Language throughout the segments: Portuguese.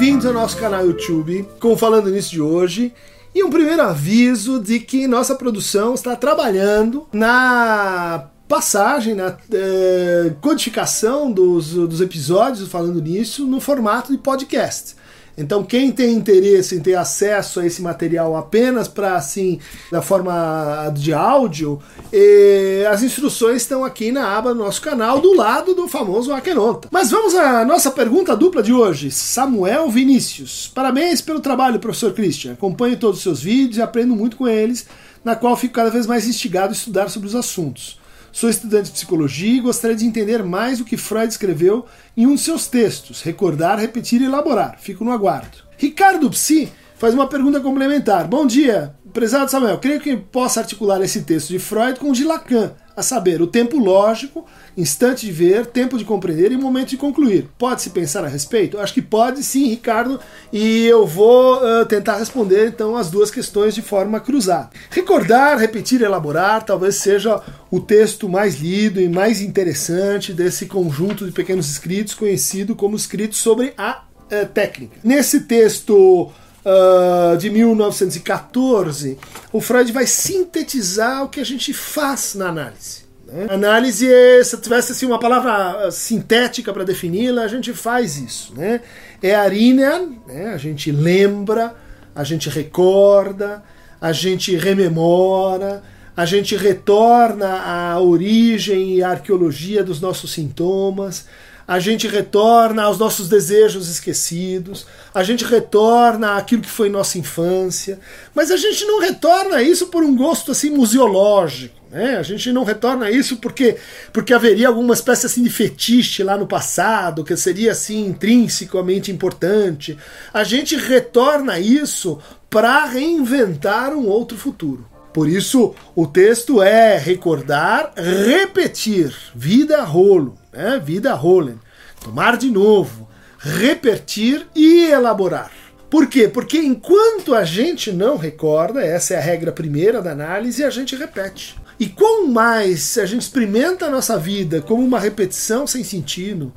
bem-vindos ao nosso canal YouTube com Falando Nisso de hoje. E um primeiro aviso de que nossa produção está trabalhando na passagem, na eh, codificação dos, dos episódios falando nisso no formato de podcast. Então, quem tem interesse em ter acesso a esse material apenas para assim, da forma de áudio, eh, as instruções estão aqui na aba do nosso canal, do lado do famoso Akenonta. Mas vamos à nossa pergunta dupla de hoje. Samuel Vinícius. Parabéns pelo trabalho, professor Christian. Acompanho todos os seus vídeos e aprendo muito com eles, na qual fico cada vez mais instigado a estudar sobre os assuntos. Sou estudante de psicologia e gostaria de entender mais o que Freud escreveu em um de seus textos, recordar, repetir e elaborar. Fico no aguardo. Ricardo Psi faz uma pergunta complementar. Bom dia, prezado Samuel. Creio que possa articular esse texto de Freud com o de Lacan, a saber, o tempo lógico, instante de ver, tempo de compreender e momento de concluir. Pode-se pensar a respeito? Acho que pode sim, Ricardo, e eu vou uh, tentar responder então as duas questões de forma cruzada. Recordar, repetir, elaborar talvez seja o texto mais lido e mais interessante desse conjunto de pequenos escritos conhecido como escritos sobre a uh, técnica. Nesse texto Uh, de 1914, o Freud vai sintetizar o que a gente faz na análise. Né? Análise, se tivesse assim, uma palavra ah, sintética para defini-la, a gente faz isso. Né? É a né? a gente lembra, a gente recorda, a gente rememora, a gente retorna à origem e à arqueologia dos nossos sintomas, a gente retorna aos nossos desejos esquecidos, a gente retorna àquilo que foi nossa infância, mas a gente não retorna isso por um gosto assim museológico. Né? A gente não retorna isso porque, porque haveria alguma espécie assim de fetiche lá no passado, que seria assim intrinsecamente importante. A gente retorna isso para reinventar um outro futuro. Por isso, o texto é recordar, repetir, vida rolo né? vida Rollen. Tomar de novo, repetir e elaborar. Por quê? Porque enquanto a gente não recorda, essa é a regra primeira da análise, a gente repete. E quanto mais a gente experimenta a nossa vida como uma repetição sem sentido,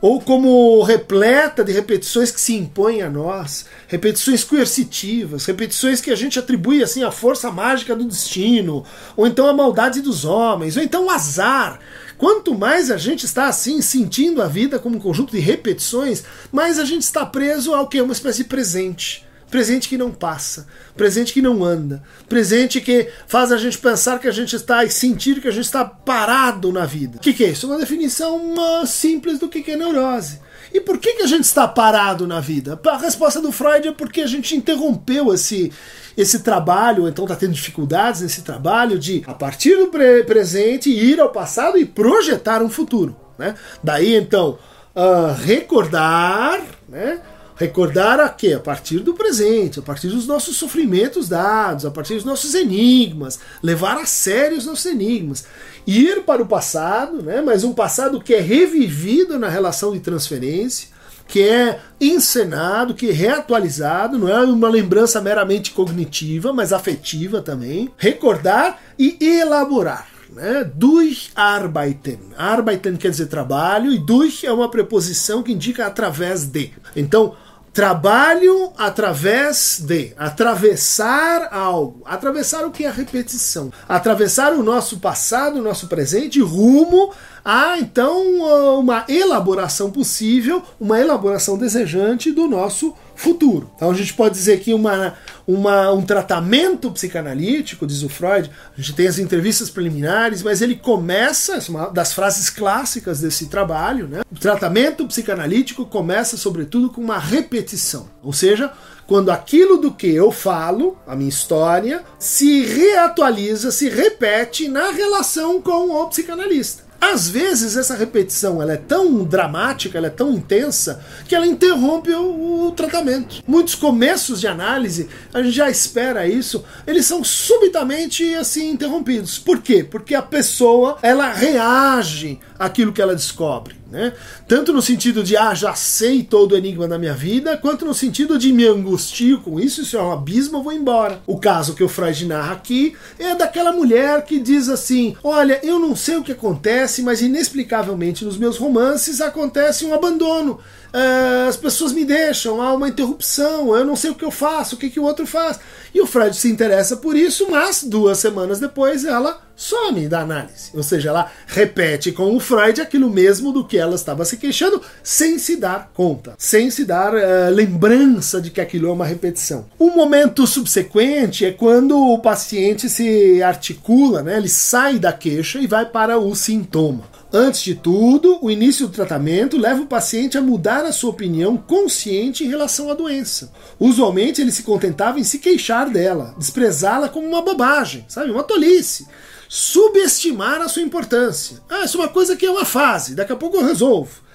ou como repleta de repetições que se impõem a nós, repetições coercitivas, repetições que a gente atribui assim à força mágica do destino, ou então à maldade dos homens, ou então o azar. Quanto mais a gente está assim sentindo a vida como um conjunto de repetições, mais a gente está preso ao que é uma espécie de presente presente que não passa, presente que não anda, presente que faz a gente pensar que a gente está e sentir que a gente está parado na vida. O que, que, é isso? Uma definição simples do que, que é neurose. E por que, que a gente está parado na vida? A resposta do Freud é porque a gente interrompeu esse, esse trabalho, então está tendo dificuldades nesse trabalho de, a partir do pre presente, ir ao passado e projetar um futuro. Né? Daí então, uh, recordar, né? Recordar a quê? A partir do presente, a partir dos nossos sofrimentos dados, a partir dos nossos enigmas, levar a sério os nossos enigmas. Ir para o passado, né? mas um passado que é revivido na relação de transferência, que é encenado, que é reatualizado, não é uma lembrança meramente cognitiva, mas afetiva também. Recordar e elaborar. Né? Durcharbeiten. Arbeiten quer dizer trabalho e durch é uma preposição que indica através de. Então, Trabalho através de atravessar algo. Atravessar o que é a repetição. Atravessar o nosso passado, o nosso presente, rumo a então uma elaboração possível, uma elaboração desejante do nosso futuro. Então a gente pode dizer que uma, uma, um tratamento psicanalítico, diz o Freud, a gente tem as entrevistas preliminares, mas ele começa, é uma das frases clássicas desse trabalho, né? O tratamento psicanalítico começa, sobretudo, com uma repetição. Ou seja, quando aquilo do que eu falo, a minha história, se reatualiza, se repete na relação com o psicanalista. Às vezes essa repetição ela é tão dramática, ela é tão intensa, que ela interrompe o, o, tratamento. Muitos começos de análise, a gente já espera isso, eles são subitamente assim interrompidos. Por quê? Porque a pessoa ela reage àquilo que ela descobre. Né? Tanto no sentido de, ah, já sei todo o enigma da minha vida, quanto no sentido de me angustio com isso, isso é um abismo, eu vou embora. O caso que o Freud narra aqui é daquela mulher que diz assim: Olha, eu não sei o que acontece, mas inexplicavelmente nos meus romances acontece um abandono. uh, as pessoas me deixam, há uma interrupção, eu não sei o que eu faço, o que, que o outro faz. E o Freud se interessa por isso, mas duas semanas depois ela some da análise. Ou seja, ela repete com o Freud aquilo mesmo do que ela estava se queixando, sem se dar conta, sem se dar uh, lembrança de que aquilo é uma repetição. O momento subsequente é quando o paciente se articula, né, ele sai da queixa e vai para o sintoma. Antes de tudo, o início do tratamento leva o paciente a mudar a sua opinião consciente em relação à doença. Usualmente ele se contentava em se queixar dela, desprezá-la como uma bobagem, sabe, uma tolice subestimar a sua importância. Ah, isso é uma coisa que é uma fase, daqui a pouco eu resolvo.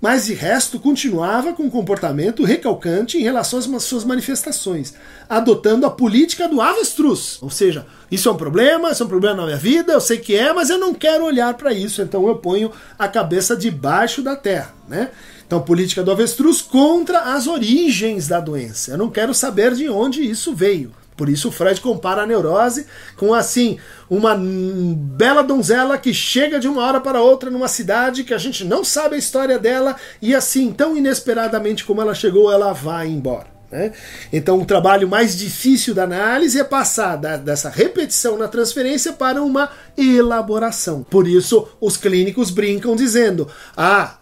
Mas de resto continuava com um comportamento recalcante em relação às suas manifestações, adotando a política do avestruz. Ou seja, isso é um problema, isso é um problema na minha vida, eu sei que é, mas eu não quero olhar para isso, então eu ponho a cabeça debaixo da terra, né? Então, política do avestruz contra as origens da doença. Eu não quero saber de onde isso veio. Por isso o Freud compara a neurose com assim uma bela donzela que chega de uma hora para outra numa cidade que a gente não sabe a história dela e assim tão inesperadamente como ela chegou, ela vai embora. Né? Então, o trabalho mais difícil da análise é passar da, dessa repetição na transferência para uma elaboração. Por isso, os clínicos brincam dizendo: ah,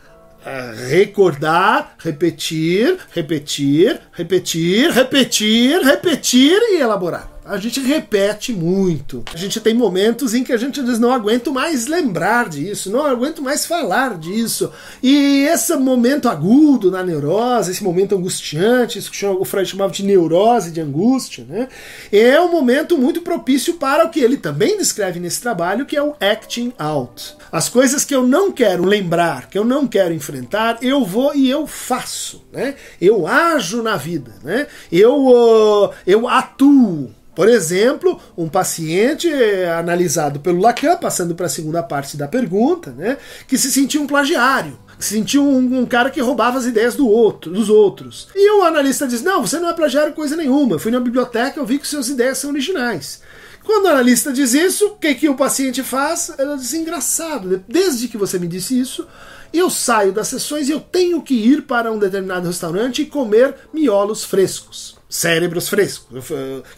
recordar, repetir, repetir, repetir, repetir, repetir e elaborar a gente repete muito. A gente tem momentos em que a gente diz: não aguento mais lembrar disso, não aguento mais falar disso. E esse momento agudo na neurose, esse momento angustiante, isso que o Freud chamava de neurose de angústia, né? É um momento muito propício para o que ele também descreve nesse trabalho, que é o acting out. As coisas que eu não quero lembrar, que eu não quero enfrentar, eu vou e eu faço, né? Eu ajo na vida, né? Eu, uh, eu atuo. Por exemplo, um paciente analisado pelo Lacan, passando para a segunda parte da pergunta, né, que se sentia um plagiário que se sentia um, um, cara que roubava as ideias do outro, dos outros. E o analista diz: Não, você não é plagiário coisa nenhuma. Eu fui na biblioteca, eu vi que suas ideias são originais. Quando o analista diz isso, o que, que o paciente faz? Ela diz: Engraçado, desde que você me disse isso, eu saio das sessões e eu tenho que ir para um determinado restaurante e comer miolos frescos cérebros frescos,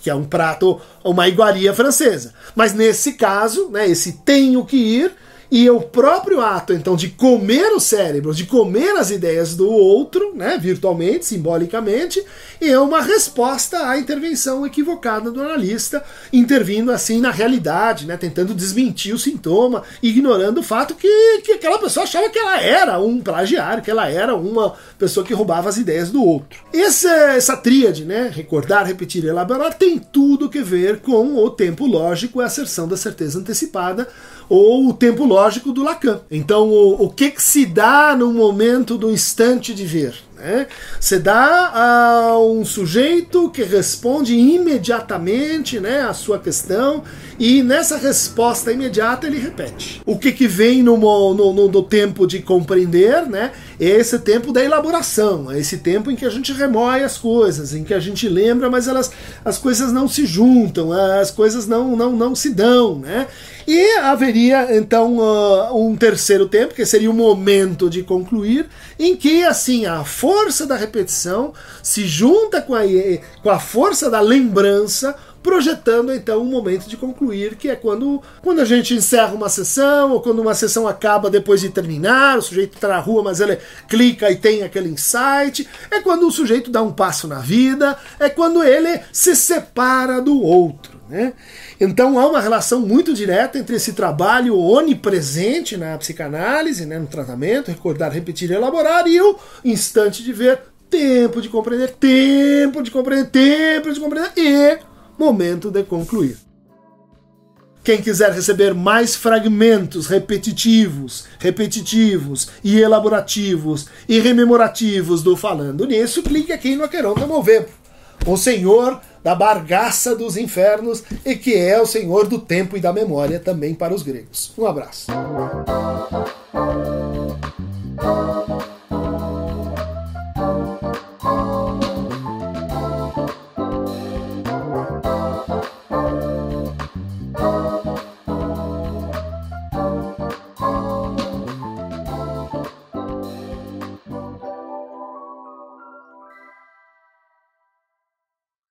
que é um prato, uma iguaria francesa. Mas nesse caso, né, esse tenho que ir e o próprio ato, então, de comer o cérebro, de comer as ideias do outro, né, virtualmente, simbolicamente, é uma resposta à intervenção equivocada do analista, intervindo assim na realidade, né, tentando desmentir o sintoma, ignorando o fato que, que aquela pessoa achava que ela era um plagiário, que ela era uma pessoa que roubava as ideias do outro. Essa, essa tríade, né, recordar, repetir e elaborar, tem tudo que ver com o tempo lógico a asserção da certeza antecipada, ou o tempo lógico do Lacan. Então, o, o que, que se dá no momento do instante de ver? Né? Você dá a um sujeito que responde imediatamente né, a sua questão e nessa resposta imediata ele repete. O que, que vem no, no, no, no tempo de compreender né, é esse tempo da elaboração, é esse tempo em que a gente remói as coisas, em que a gente lembra, mas elas, as coisas não se juntam, as coisas não, não, não se dão. Né? E haveria então uh, um terceiro tempo, que seria o momento de concluir, em que assim a força da repetição se junta com a, com a força da lembrança, projetando então um momento de concluir, que é quando, quando a gente encerra uma sessão, ou quando uma sessão acaba depois de terminar, o sujeito está na rua, mas ele clica e tem aquele insight, é quando o sujeito dá um passo na vida, é quando ele se separa do outro. Né? Então há uma relação muito direta entre esse trabalho onipresente na psicanálise, né, no tratamento, recordar, repetir e elaborar, e o instante de ver, tempo de compreender, tempo de compreender, tempo de compreender e momento de concluir. Quem quiser receber mais fragmentos repetitivos, repetitivos e elaborativos e rememorativos do Falando Nisso, clique aqui no Aqueronta Movemento. O Senhor da bargaça dos infernos e que é o senhor do tempo e da memória também para os gregos. Um abraço.